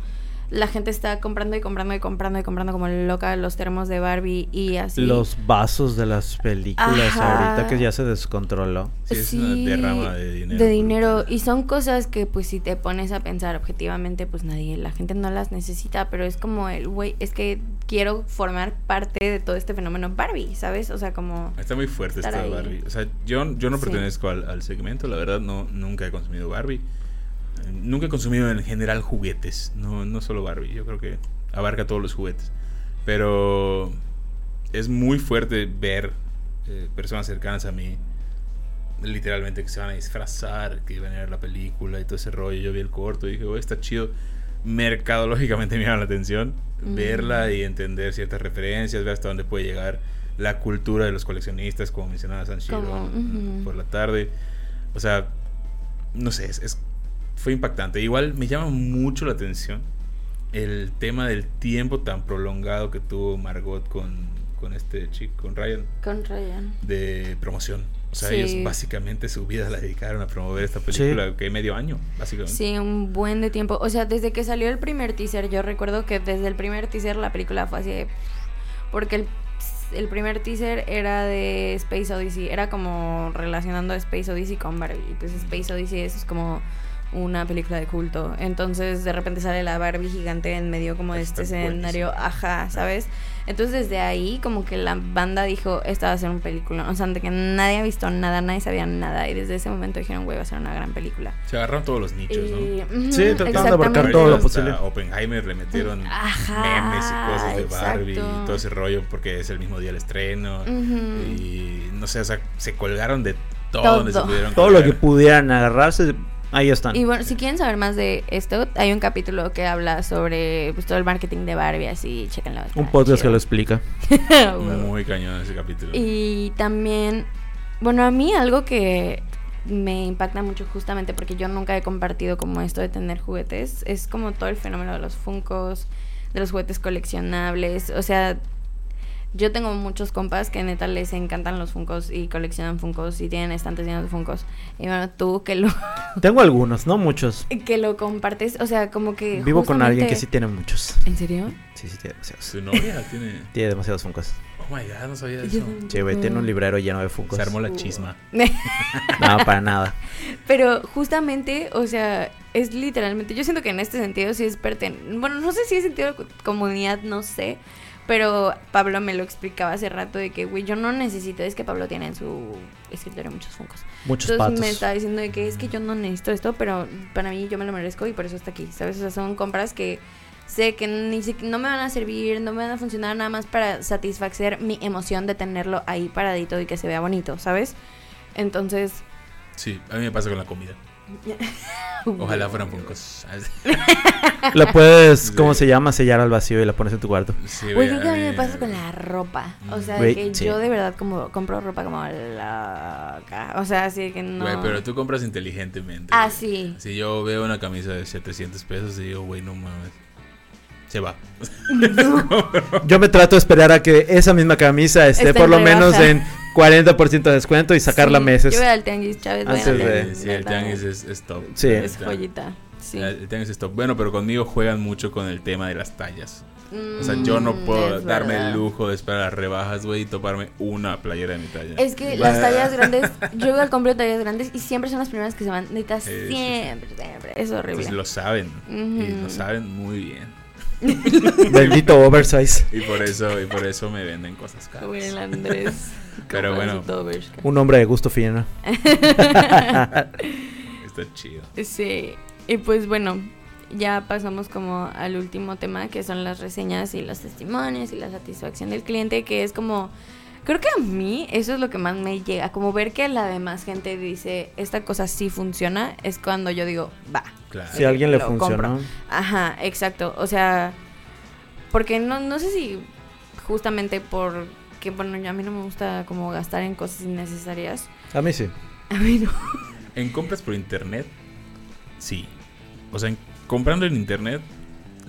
Speaker 2: la gente está comprando y comprando y comprando y comprando como loca los termos de Barbie y así.
Speaker 1: Los vasos de las películas
Speaker 2: Ajá.
Speaker 1: ahorita que ya se descontroló.
Speaker 3: Sí, es una derrama de dinero.
Speaker 2: de dinero.
Speaker 3: brutal.
Speaker 2: Y son cosas que, pues, si te pones a pensar objetivamente, pues nadie, la gente no las necesita, pero es como el, güey, es que quiero formar parte de todo este fenómeno Barbie, ¿sabes? O sea, como...
Speaker 3: Está muy fuerte esta. Barbie. O sea, yo, yo no
Speaker 2: Sí.
Speaker 3: pertenezco al, al segmento, la verdad, no, nunca he consumido Barbie. Nunca he consumido en general juguetes, no, no solo Barbie, yo creo que abarca todos los juguetes. Pero es muy fuerte ver eh, personas cercanas a mí, literalmente que se van a disfrazar, que van a ver la película y todo ese rollo. Yo vi el corto y dije, oh, está chido. Mercadológicamente me llama la atención
Speaker 2: Mm.
Speaker 3: verla y entender ciertas referencias, ver hasta dónde puede llegar la cultura de los coleccionistas, como mencionaba Sanshiro
Speaker 2: ujú.
Speaker 3: por la tarde. O sea, no sé, es, es- fue impactante. Igual me llama mucho la atención el tema del tiempo tan prolongado que tuvo Margot con, con este chico, con Ryan,
Speaker 2: Con Ryan.
Speaker 3: de promoción. O sea,
Speaker 2: Sí.
Speaker 3: ellos básicamente su vida la dedicaron a promover esta película, que medio año, básicamente.
Speaker 2: Sí, un buen de tiempo. O sea, desde que salió el primer teaser, yo recuerdo que desde el primer teaser la película fue así de... Porque el, el primer teaser era de Space Odyssey, era como relacionando a Space Odyssey con Barbie. Y pues Space Odyssey es como una película de culto. Entonces de repente sale la Barbie gigante en medio como de este escenario, ajá, ¿sabes? Entonces desde ahí como que la banda dijo, esta va a ser un película. O sea, de que nadie ha visto nada, nadie sabía nada. Y desde ese momento dijeron, güey, va a ser una gran película.
Speaker 3: Se agarraron todos los nichos, ¿no?
Speaker 2: Y- ujú,
Speaker 1: Sí, tratando de abarcar todo lo posible.
Speaker 3: Oppenheimer le metieron
Speaker 2: Ajá,
Speaker 3: memes y cosas de Barbie
Speaker 2: exacto.
Speaker 3: y todo ese rollo porque es el mismo día del estreno.
Speaker 2: Ujú.
Speaker 3: Y no sé, o sea, se colgaron de todo,
Speaker 2: Todo.
Speaker 3: donde se pudieron
Speaker 1: Todo lo que pudieran agarrarse, ahí están.
Speaker 2: Y bueno, si quieren saber más de esto, hay un capítulo que habla sobre pues, todo el marketing de Barbie, así, chéquenlo. está
Speaker 1: Un podcast que lo explica.
Speaker 3: Muy cañón ese capítulo.
Speaker 2: Y también, bueno, a mí algo que me impacta mucho justamente porque yo nunca he compartido como esto de tener juguetes, es como todo el fenómeno de los funcos, de los juguetes coleccionables, o sea, yo tengo muchos compas que neta les encantan los funcos y coleccionan funcos y tienen estantes llenos de funcos. Y bueno, tú que lo
Speaker 1: Tengo algunos, no muchos.
Speaker 2: que lo compartes, o sea, como que
Speaker 1: Vivo con alguien que sí tiene muchos.
Speaker 2: ¿En serio?
Speaker 1: Sí, sí, tiene demasiados.
Speaker 3: Su novia tiene.
Speaker 1: Tiene demasiados funcos.
Speaker 3: Oh my god, no sabía eso.
Speaker 1: Sí, güey, tiene un librero lleno de funcos.
Speaker 3: Se armó la chisma.
Speaker 1: No, para nada.
Speaker 2: Pero justamente, o sea, es literalmente, yo siento que en este sentido sí es perten... Bueno, no sé si es sentido de co- comunidad, no sé. Pero Pablo me lo explicaba hace rato de que, güey, yo no necesito, es que Pablo tiene en su escritorio muchos funcos.
Speaker 1: Muchos
Speaker 2: Entonces
Speaker 1: patos.
Speaker 2: me estaba diciendo de que es que yo no necesito esto, pero para mí yo me lo merezco y por eso está aquí, ¿sabes? O sea, son compras que sé que ni si- no me van a servir, no me van a funcionar nada más para satisfacer mi emoción de tenerlo ahí paradito y que se vea bonito, ¿sabes? Entonces,
Speaker 3: Sí, a mí me pasa con la comida. Ojalá fueran Funkos.
Speaker 1: La puedes,
Speaker 3: Sí.
Speaker 1: ¿cómo se llama? Sellar al vacío y la pones en tu cuarto.
Speaker 3: Sí,
Speaker 2: creo que a mí me pasa con la ropa. O sea, de que
Speaker 1: sí.
Speaker 2: yo de verdad como compro ropa como loca. O sea, así que no.
Speaker 3: Güey, pero tú compras inteligentemente.
Speaker 2: Ah,
Speaker 3: güey.
Speaker 2: sí.
Speaker 3: Si yo veo una camisa de 700 pesos y digo, güey, no mames. Se va.
Speaker 1: Yo me trato de esperar a que esa misma camisa esté por lo menos en 40% de descuento y sacarla
Speaker 2: Sí,
Speaker 1: meses.
Speaker 2: Yo voy al tianguis, Chávez.
Speaker 1: Antes
Speaker 2: al
Speaker 1: de-
Speaker 2: tianguis,
Speaker 3: Sí, el tianguis es, es top.
Speaker 1: Sí.
Speaker 2: Es joyita. Sí.
Speaker 3: El tianguis es top. Bueno, pero conmigo juegan mucho con el tema de las tallas. O sea,
Speaker 2: Mm,
Speaker 3: yo no puedo
Speaker 2: es
Speaker 3: darme
Speaker 2: verdad.
Speaker 3: el lujo de esperar a las rebajas, güey, y toparme una playera de mi talla.
Speaker 2: Es que las tallas grandes, yo igual compro tallas grandes y siempre son las primeras que se van. Neta, siempre, siempre. Es horrible.
Speaker 3: Entonces lo saben. Y lo saben muy bien.
Speaker 1: Bendito oversize.
Speaker 3: Y por eso, y por eso me venden cosas caras.
Speaker 2: El Andrés.
Speaker 3: Pero bueno.
Speaker 1: Un hombre de gusto fino.
Speaker 3: Está chido.
Speaker 2: Sí, y pues bueno, ya pasamos como al último tema que son las reseñas y los testimonios y la satisfacción del cliente, que es como, creo que a mí eso es lo que más me llega, como ver que la demás gente dice, esta cosa sí funciona, es cuando yo digo, va.
Speaker 3: Claro.
Speaker 1: Si a alguien le
Speaker 2: compro. Ajá, exacto, o sea, porque no, no sé si justamente por que, bueno, yo- a mí no me gusta como gastar en cosas innecesarias.
Speaker 1: A mí sí.
Speaker 2: A mí no.
Speaker 3: En compras por internet, sí. O sea, en- comprando en internet,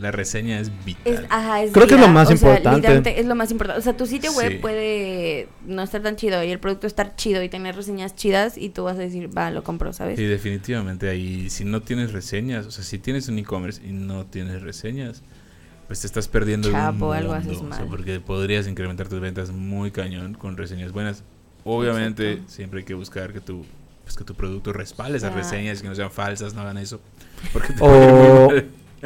Speaker 3: la reseña es vital.
Speaker 2: Es, ajá, es
Speaker 1: Creo que es lo más
Speaker 2: o sea,
Speaker 1: importante.
Speaker 2: es lo más importante. O sea, tu sitio web
Speaker 3: Sí.
Speaker 2: puede no estar tan chido y el producto estar chido y tener reseñas chidas y tú vas a decir, va, lo compro, ¿sabes?
Speaker 3: Sí, definitivamente ahí, si no tienes reseñas, o sea, si tienes un e-commerce y no tienes reseñas, pues te estás perdiendo de un
Speaker 2: Chapo, algo
Speaker 3: mundo,
Speaker 2: haces
Speaker 3: o sea,
Speaker 2: mal.
Speaker 3: porque podrías incrementar tus ventas muy cañón con reseñas buenas. Obviamente,
Speaker 2: Exacto.
Speaker 3: siempre hay que buscar que tu pues que tu producto respalde esas
Speaker 2: Ah.
Speaker 3: reseñas, que no sean falsas, no hagan eso. Porque te
Speaker 1: O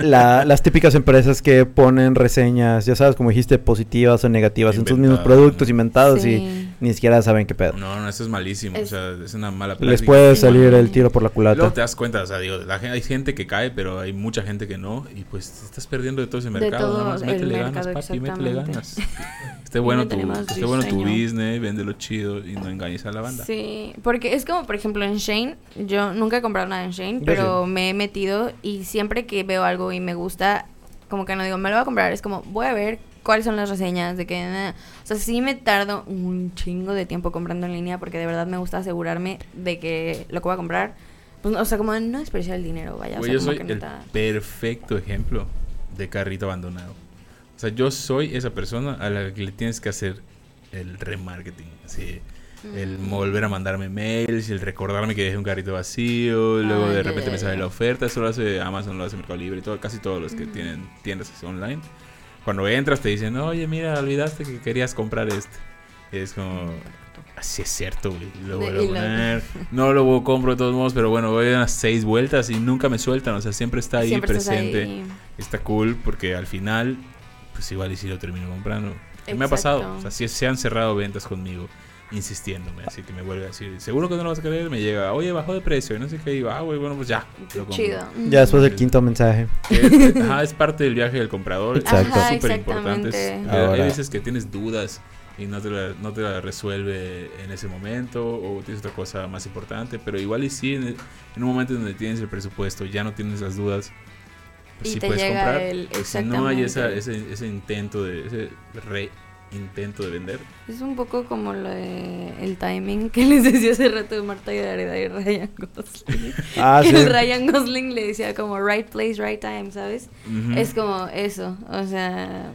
Speaker 1: la- las típicas empresas que ponen reseñas, ya sabes, como dijiste, positivas o negativas en sus mismos productos
Speaker 3: ¿no?
Speaker 1: inventados y
Speaker 2: Sí.
Speaker 1: Ni siquiera saben qué pedo.
Speaker 3: No, no, eso es malísimo,
Speaker 2: Es-
Speaker 3: o sea, es una mala práctica.
Speaker 1: Les puede salir el tiro por la
Speaker 3: Luego
Speaker 1: culata.
Speaker 3: te das cuenta, o sea, digo, la hay gente que cae, pero hay mucha gente que no, y pues te estás perdiendo de todo ese
Speaker 2: De
Speaker 3: mercado.
Speaker 2: todo
Speaker 3: nada más
Speaker 2: el
Speaker 3: métele ganas,
Speaker 2: mercado,
Speaker 3: papi, métele ganas. Esté bueno, tu, esté bueno tu business, véndelo chido y no engañes a la banda.
Speaker 2: Sí, porque es como, por ejemplo, en Shane, yo nunca he comprado nada en Shane,
Speaker 1: Yo
Speaker 2: pero me he metido y siempre que veo algo y me gusta, como que no digo, me lo voy a comprar, es como, voy a ver cuáles son las reseñas, de que, nada. o sea, sí me tardo un chingo de tiempo comprando en línea porque de verdad me gusta asegurarme de que lo que voy a comprar, pues, o sea, como no desperdiciar el dinero, vaya, o
Speaker 3: Güey,
Speaker 2: sea,
Speaker 3: yo soy el
Speaker 2: neta-
Speaker 3: perfecto ejemplo de carrito abandonado. O sea, yo soy esa persona a la que le tienes que hacer el remarketing. Así, el
Speaker 2: Mm.
Speaker 3: volver a mandarme mails, el recordarme que dejé un carrito vacío, luego
Speaker 2: Ay,
Speaker 3: de repente me sale la oferta, eso lo hace Amazon, lo hace Mercado Libre, y todo, casi todos los que
Speaker 2: Mm.
Speaker 3: tienen tiendas online. Cuando entras te dicen, oye, mira, olvidaste que querías comprar este. Es como, así es cierto, güey. Lo vuelvo a poner. No lo compro de todos modos, pero bueno, voy a unas seis vueltas y nunca me sueltan. O sea, siempre está ahí
Speaker 2: Siempre
Speaker 3: presente.
Speaker 2: ahí.
Speaker 3: Está cool porque al final, pues igual y si lo termino comprando. Me ha pasado. O sea, sí se han cerrado ventas conmigo insistiéndome. Así que me vuelve a decir, seguro que no lo vas a querer. Me llega, oye, bajó de precio. Y no sé qué. digo, ah, güey, bueno, pues ya. lo compro.
Speaker 2: Chido.
Speaker 1: Ya después del quinto mensaje.
Speaker 3: Es, ajá, es parte del viaje del comprador.
Speaker 1: Exacto.
Speaker 3: Es súper importante. Hay
Speaker 1: Ahora-
Speaker 3: veces que tienes dudas y no te, la, no te la resuelve en ese momento o tienes otra cosa más importante, pero igual y sí, en, el- en un momento donde tienes el presupuesto, ya no tienes las dudas, pues
Speaker 2: Y
Speaker 3: sí
Speaker 2: te
Speaker 3: puedes
Speaker 2: llega
Speaker 3: comprar.
Speaker 2: el-
Speaker 3: Pues si no hay esa, ese, ese intento de, ese re intento de vender.
Speaker 2: Es un poco como lo de el timing que les decía hace rato de Marta y Gareda y Ryan Gosling.
Speaker 1: Ah,
Speaker 2: que
Speaker 1: sí.
Speaker 2: el Ryan Gosling le decía como right place, right time, ¿sabes?
Speaker 3: Ujú.
Speaker 2: Es como eso, o sea,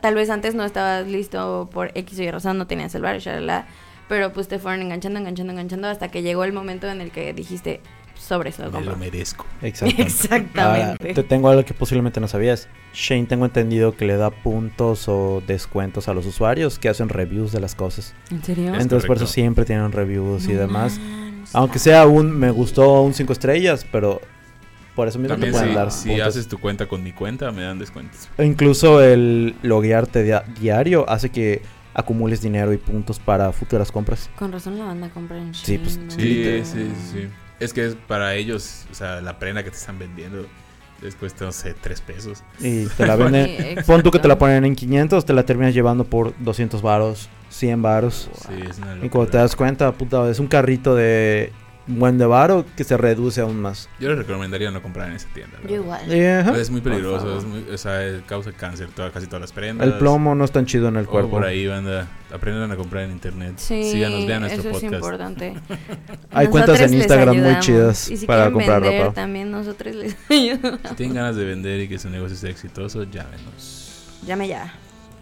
Speaker 2: tal vez antes no estabas listo por X o Y razón, no tenías el bar, shalala, pero pues te fueron enganchando, enganchando, enganchando hasta que llegó el momento en el que dijiste, sobre eso lo
Speaker 3: Me lo merezco.
Speaker 2: Exactamente.
Speaker 1: Ahora, te tengo algo que posiblemente no sabías. Shane tengo entendido que le da puntos o descuentos a los usuarios que hacen reviews de las cosas.
Speaker 2: ¿En serio?
Speaker 3: Es
Speaker 1: Entonces por eso siempre tienen reviews y demás. Aunque sea un me gustó un 5 estrellas, pero por eso mismo
Speaker 3: También
Speaker 1: te pueden
Speaker 3: si,
Speaker 1: dar
Speaker 3: si
Speaker 1: puntos.
Speaker 3: haces tu cuenta con mi cuenta, me dan descuentos.
Speaker 1: O incluso el loguearte dia- diario hace que acumules dinero y puntos para futuras compras.
Speaker 2: Con razón la banda compra en
Speaker 1: Sí, pues.
Speaker 3: Sí, sí, sí. Es que es para ellos, o sea, la prenda que te están vendiendo les cuesta, no sé, tres pesos.
Speaker 1: Y te la
Speaker 2: Sí,
Speaker 1: venden. Pon tú que te la ponen en 500, te la terminas llevando por 200 varos, 100 varos.
Speaker 3: Sí, es una
Speaker 1: Y cuando te
Speaker 3: locura.
Speaker 1: das cuenta, puta, es un carrito de buen de varo que se reduce aún más.
Speaker 3: Yo les recomendaría no comprar en esa tienda.
Speaker 2: Yo igual.
Speaker 3: Es muy peligroso, es muy, o sea, eh, causa cáncer toda, casi todas las prendas.
Speaker 1: El plomo no es tan chido en el cuerpo.
Speaker 3: por ahí, banda. Aprendan a comprar en internet.
Speaker 2: Sí,
Speaker 3: Síganos, vean nuestro
Speaker 2: eso es
Speaker 3: podcast.
Speaker 2: importante.
Speaker 1: Hay cuentas en Instagram muy chidas
Speaker 2: y si
Speaker 1: para
Speaker 2: quieren
Speaker 1: comprar
Speaker 2: vender,
Speaker 1: ropa.
Speaker 2: También nosotros les ayudamos.
Speaker 3: Si tienen ganas de vender y que su negocio sea exitoso, llámenos.
Speaker 2: Llame ya.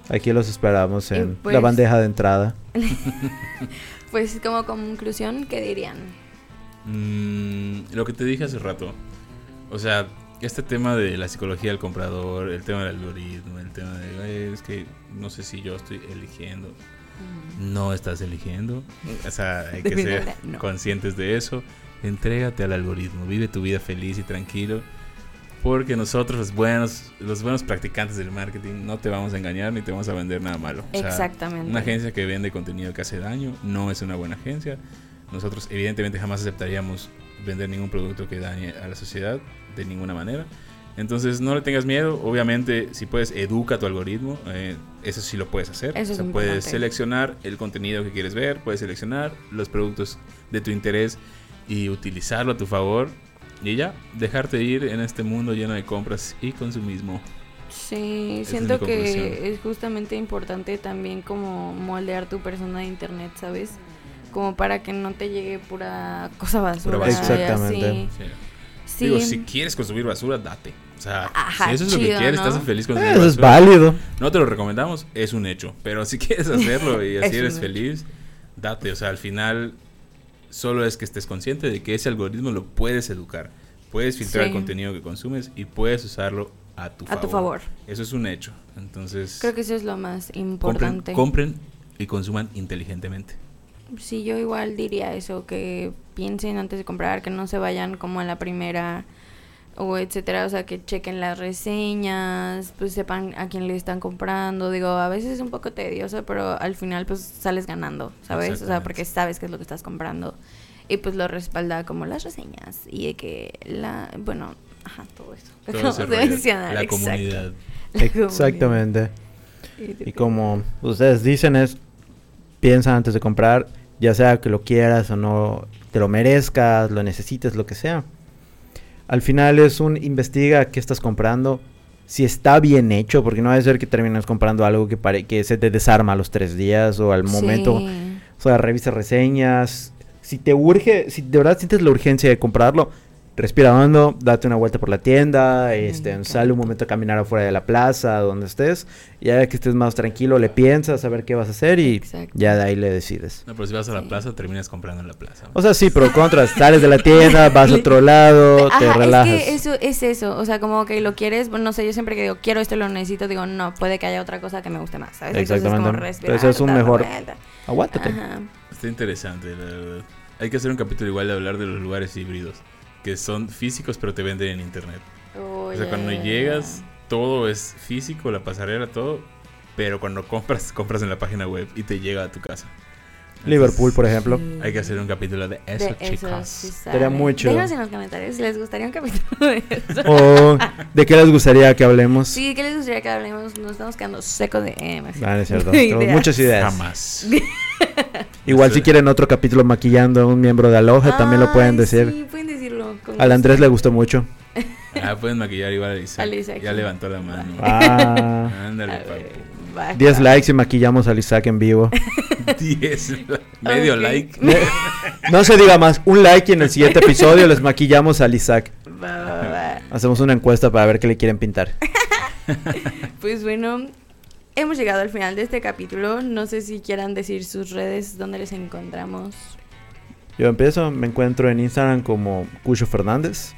Speaker 1: Aquí los esperamos en
Speaker 2: pues-
Speaker 1: la bandeja de entrada.
Speaker 2: Pues como conclusión, ¿qué dirían?
Speaker 3: Mm, lo que te dije hace rato. O sea, este tema de la psicología del comprador, el tema del algoritmo, el tema de, "Ay, es que no sé si yo estoy eligiendo. No estás eligiendo. O sea, hay que ser
Speaker 2: no.
Speaker 3: conscientes de eso. Entrégate al algoritmo, vive tu vida feliz y tranquilo. Porque nosotros, los buenos, los buenos practicantes del marketing, no te vamos a engañar ni te vamos a vender nada malo. O sea,
Speaker 2: Exactamente.
Speaker 3: una agencia que vende contenido que hace daño no es una buena agencia. Nosotros evidentemente jamás aceptaríamos vender ningún producto que dañe a la sociedad de ninguna manera. Entonces no le tengas miedo. Obviamente si puedes educa tu algoritmo. eh, eso sí lo puedes hacer.
Speaker 2: Eso es
Speaker 3: o sea, puedes
Speaker 2: importante.
Speaker 3: seleccionar el contenido que quieres ver. Puedes seleccionar los productos de tu interés y utilizarlo a tu favor. Y ya, dejarte ir en este mundo lleno de compras y consumismo.
Speaker 2: Sí,
Speaker 3: Esa es
Speaker 2: siento
Speaker 3: conclusión.
Speaker 2: que es justamente importante también como moldear tu persona de internet, ¿sabes? Como para que no te llegue pura cosa basura.
Speaker 3: Pura basura.
Speaker 2: y
Speaker 1: Exactamente.
Speaker 2: así.
Speaker 3: Sí.
Speaker 2: Sí.
Speaker 3: Digo, si quieres consumir basura, date. O sea,
Speaker 2: Ajá,
Speaker 3: si eso es lo que quieres,
Speaker 2: ¿no?
Speaker 3: estás feliz consumiendo
Speaker 1: Eso es
Speaker 3: basura.
Speaker 1: válido.
Speaker 3: No te lo recomendamos, es un hecho. Pero si quieres hacerlo y así
Speaker 2: Es
Speaker 3: eres
Speaker 2: hecho.
Speaker 3: feliz, date. O sea, al final solo es que estés consciente de que ese algoritmo lo puedes educar. Puedes filtrar
Speaker 2: Sí.
Speaker 3: el contenido que consumes y puedes usarlo a tu
Speaker 2: A
Speaker 3: favor.
Speaker 2: tu favor.
Speaker 3: Eso es un hecho. Entonces,
Speaker 2: Creo que eso es lo más
Speaker 3: compren,
Speaker 2: importante.
Speaker 3: compren y consuman inteligentemente.
Speaker 2: Sí, yo igual diría eso, que piensen antes de comprar, que no se vayan como a la primera o etcétera, o sea, que chequen las reseñas, pues sepan a quién le están comprando. Digo, a veces es un poco tedioso, pero al final pues sales ganando, ¿sabes? O sea, porque sabes qué es lo que estás comprando. Y pues lo respalda como las reseñas y de que la, bueno, ajá, todo eso.
Speaker 3: Todo
Speaker 2: Acabamos
Speaker 3: ese
Speaker 2: de
Speaker 3: rollo,
Speaker 2: mencionar,
Speaker 3: la
Speaker 2: exacto.
Speaker 3: comunidad.
Speaker 2: La comunidad.
Speaker 1: Exactamente.
Speaker 2: Y
Speaker 1: Y como ustedes dicen es, piensa antes de comprar, ya sea que lo quieras o no, te lo merezcas, lo necesites, lo que sea. Al final es un investiga qué estás comprando, si está bien hecho, porque no va a ser que termines comprando algo que, pare- que se te desarma a los tres días o al momento.
Speaker 2: Sí.
Speaker 1: O sea, revisa reseñas. Si te urge, si de verdad sientes la urgencia de comprarlo, respira hondo, date una vuelta por la tienda, este, sale un momento a caminar afuera de la plaza, donde estés. y Ya que estés más tranquilo, le piensas a ver qué vas a hacer y
Speaker 2: Exacto.
Speaker 1: ya de ahí le decides.
Speaker 3: No, pero si vas a la
Speaker 2: Sí.
Speaker 3: plaza, terminas comprando en la plaza.
Speaker 1: O sea, sí, pero contra, sales de la tienda, vas a otro lado, te relajas.
Speaker 2: Es que eso es eso, o sea, como que lo quieres, bueno, no sé, yo siempre que digo, quiero esto, lo necesito, digo, no, puede que haya otra cosa que me guste más, ¿sabes? Entonces,
Speaker 1: Exactamente.
Speaker 2: como respirar,
Speaker 1: Entonces es un mejor-. Aguántate.
Speaker 2: Ajá.
Speaker 3: Está interesante, la verdad. Hay que hacer un capítulo igual de hablar de los lugares híbridos, que son físicos pero te venden en internet. O sea, cuando
Speaker 2: Oye.
Speaker 3: llegas, todo es físico, la pasarela, todo, pero cuando compras, compras en la página web y te llega a tu casa.
Speaker 1: Liverpool, por ejemplo.
Speaker 2: Sí.
Speaker 3: Hay que hacer un capítulo de eso,
Speaker 2: De
Speaker 3: chicos.
Speaker 2: sí
Speaker 1: Estaría
Speaker 2: sabe.
Speaker 1: muy chido.
Speaker 2: Déjanos en los comentarios si les gustaría un capítulo de eso.
Speaker 1: O de qué les gustaría que hablemos.
Speaker 2: Sí, ¿qué les gustaría que hablemos? Nos estamos quedando secos de eh, Max.
Speaker 1: Ah, es cierto. Tenemos
Speaker 2: ideas.
Speaker 1: muchas ideas.
Speaker 3: Jamás.
Speaker 1: Igual si quieren otro capítulo maquillando a un miembro de Aloha, también lo pueden
Speaker 2: Ay,
Speaker 1: decir.
Speaker 2: Sí, pueden decirlo. Con
Speaker 1: Al Andrés
Speaker 2: gusto.
Speaker 1: le gustó mucho.
Speaker 3: Ah, pueden maquillar igual a Isaac.
Speaker 2: Al Isaac,
Speaker 3: Ya levantó la mano.
Speaker 1: Ah,
Speaker 3: Ándale,
Speaker 2: A
Speaker 3: papu.
Speaker 2: va,
Speaker 1: 10
Speaker 2: va.
Speaker 1: likes y maquillamos al Isaac en vivo.
Speaker 3: 10. Medio like.
Speaker 1: No se diga más, un like y en el siguiente episodio les maquillamos al Isaac.
Speaker 2: Va, va, va.
Speaker 1: Hacemos una encuesta para ver qué le quieren pintar.
Speaker 2: Pues bueno, hemos llegado al final de este capítulo. No sé si quieran decir sus redes, dónde les encontramos.
Speaker 1: Yo empiezo, me encuentro en Instagram como Cucho Fernández.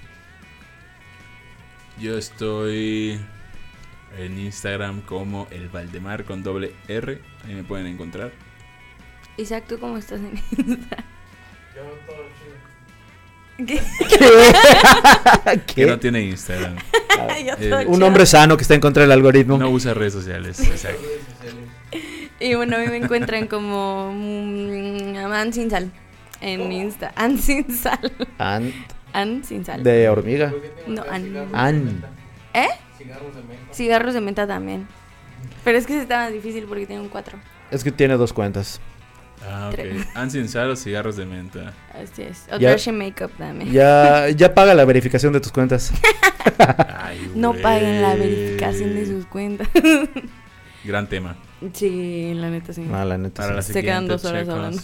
Speaker 3: Yo estoy en Instagram como el Valdemar con doble R. Ahí me pueden encontrar.
Speaker 2: Isaac, ¿tú cómo estás en Insta? ¿Qué?
Speaker 3: Que no tiene Instagram.
Speaker 2: Yo
Speaker 3: Eh,
Speaker 2: todo
Speaker 1: Un
Speaker 2: chido.
Speaker 1: hombre sano que está en contra del algoritmo.
Speaker 3: No usa redes sociales. Exacto.
Speaker 2: Y bueno, a mí me encuentran como mm, An sin sal en Insta. An sin sal.
Speaker 1: An-
Speaker 2: An sin sal.
Speaker 1: de hormiga.
Speaker 2: No, An.
Speaker 1: An.
Speaker 2: ¿Eh? Cigarros de menta también. Pero es que se estaba difícil porque tiene un 4.
Speaker 1: Es que tiene dos cuentas.
Speaker 3: Ah, ok.
Speaker 2: Tres.
Speaker 3: Ansin Sal o cigarros de menta.
Speaker 2: Así es. O
Speaker 1: Ya-
Speaker 2: Trashy Makeup también.
Speaker 1: Ya, ya paga la verificación de tus cuentas.
Speaker 3: Ay,
Speaker 2: No paguen la verificación de sus cuentas.
Speaker 3: Gran tema.
Speaker 2: sí, la neta sí.
Speaker 1: La neta.
Speaker 3: Para la.
Speaker 2: Se quedan
Speaker 3: siguiente,
Speaker 2: dos horas
Speaker 3: checos.
Speaker 2: hablando.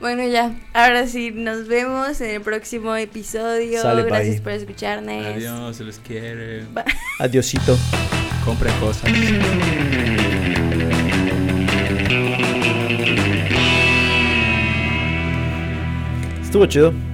Speaker 2: Bueno, ya. Ahora sí, nos vemos en el próximo episodio.
Speaker 1: Sale,
Speaker 2: Gracias
Speaker 1: bye.
Speaker 2: por escucharnos.
Speaker 3: Adiós, se les quiere.
Speaker 2: Bye.
Speaker 1: Adiosito.
Speaker 3: Compren cosas.
Speaker 1: Estuvo chido.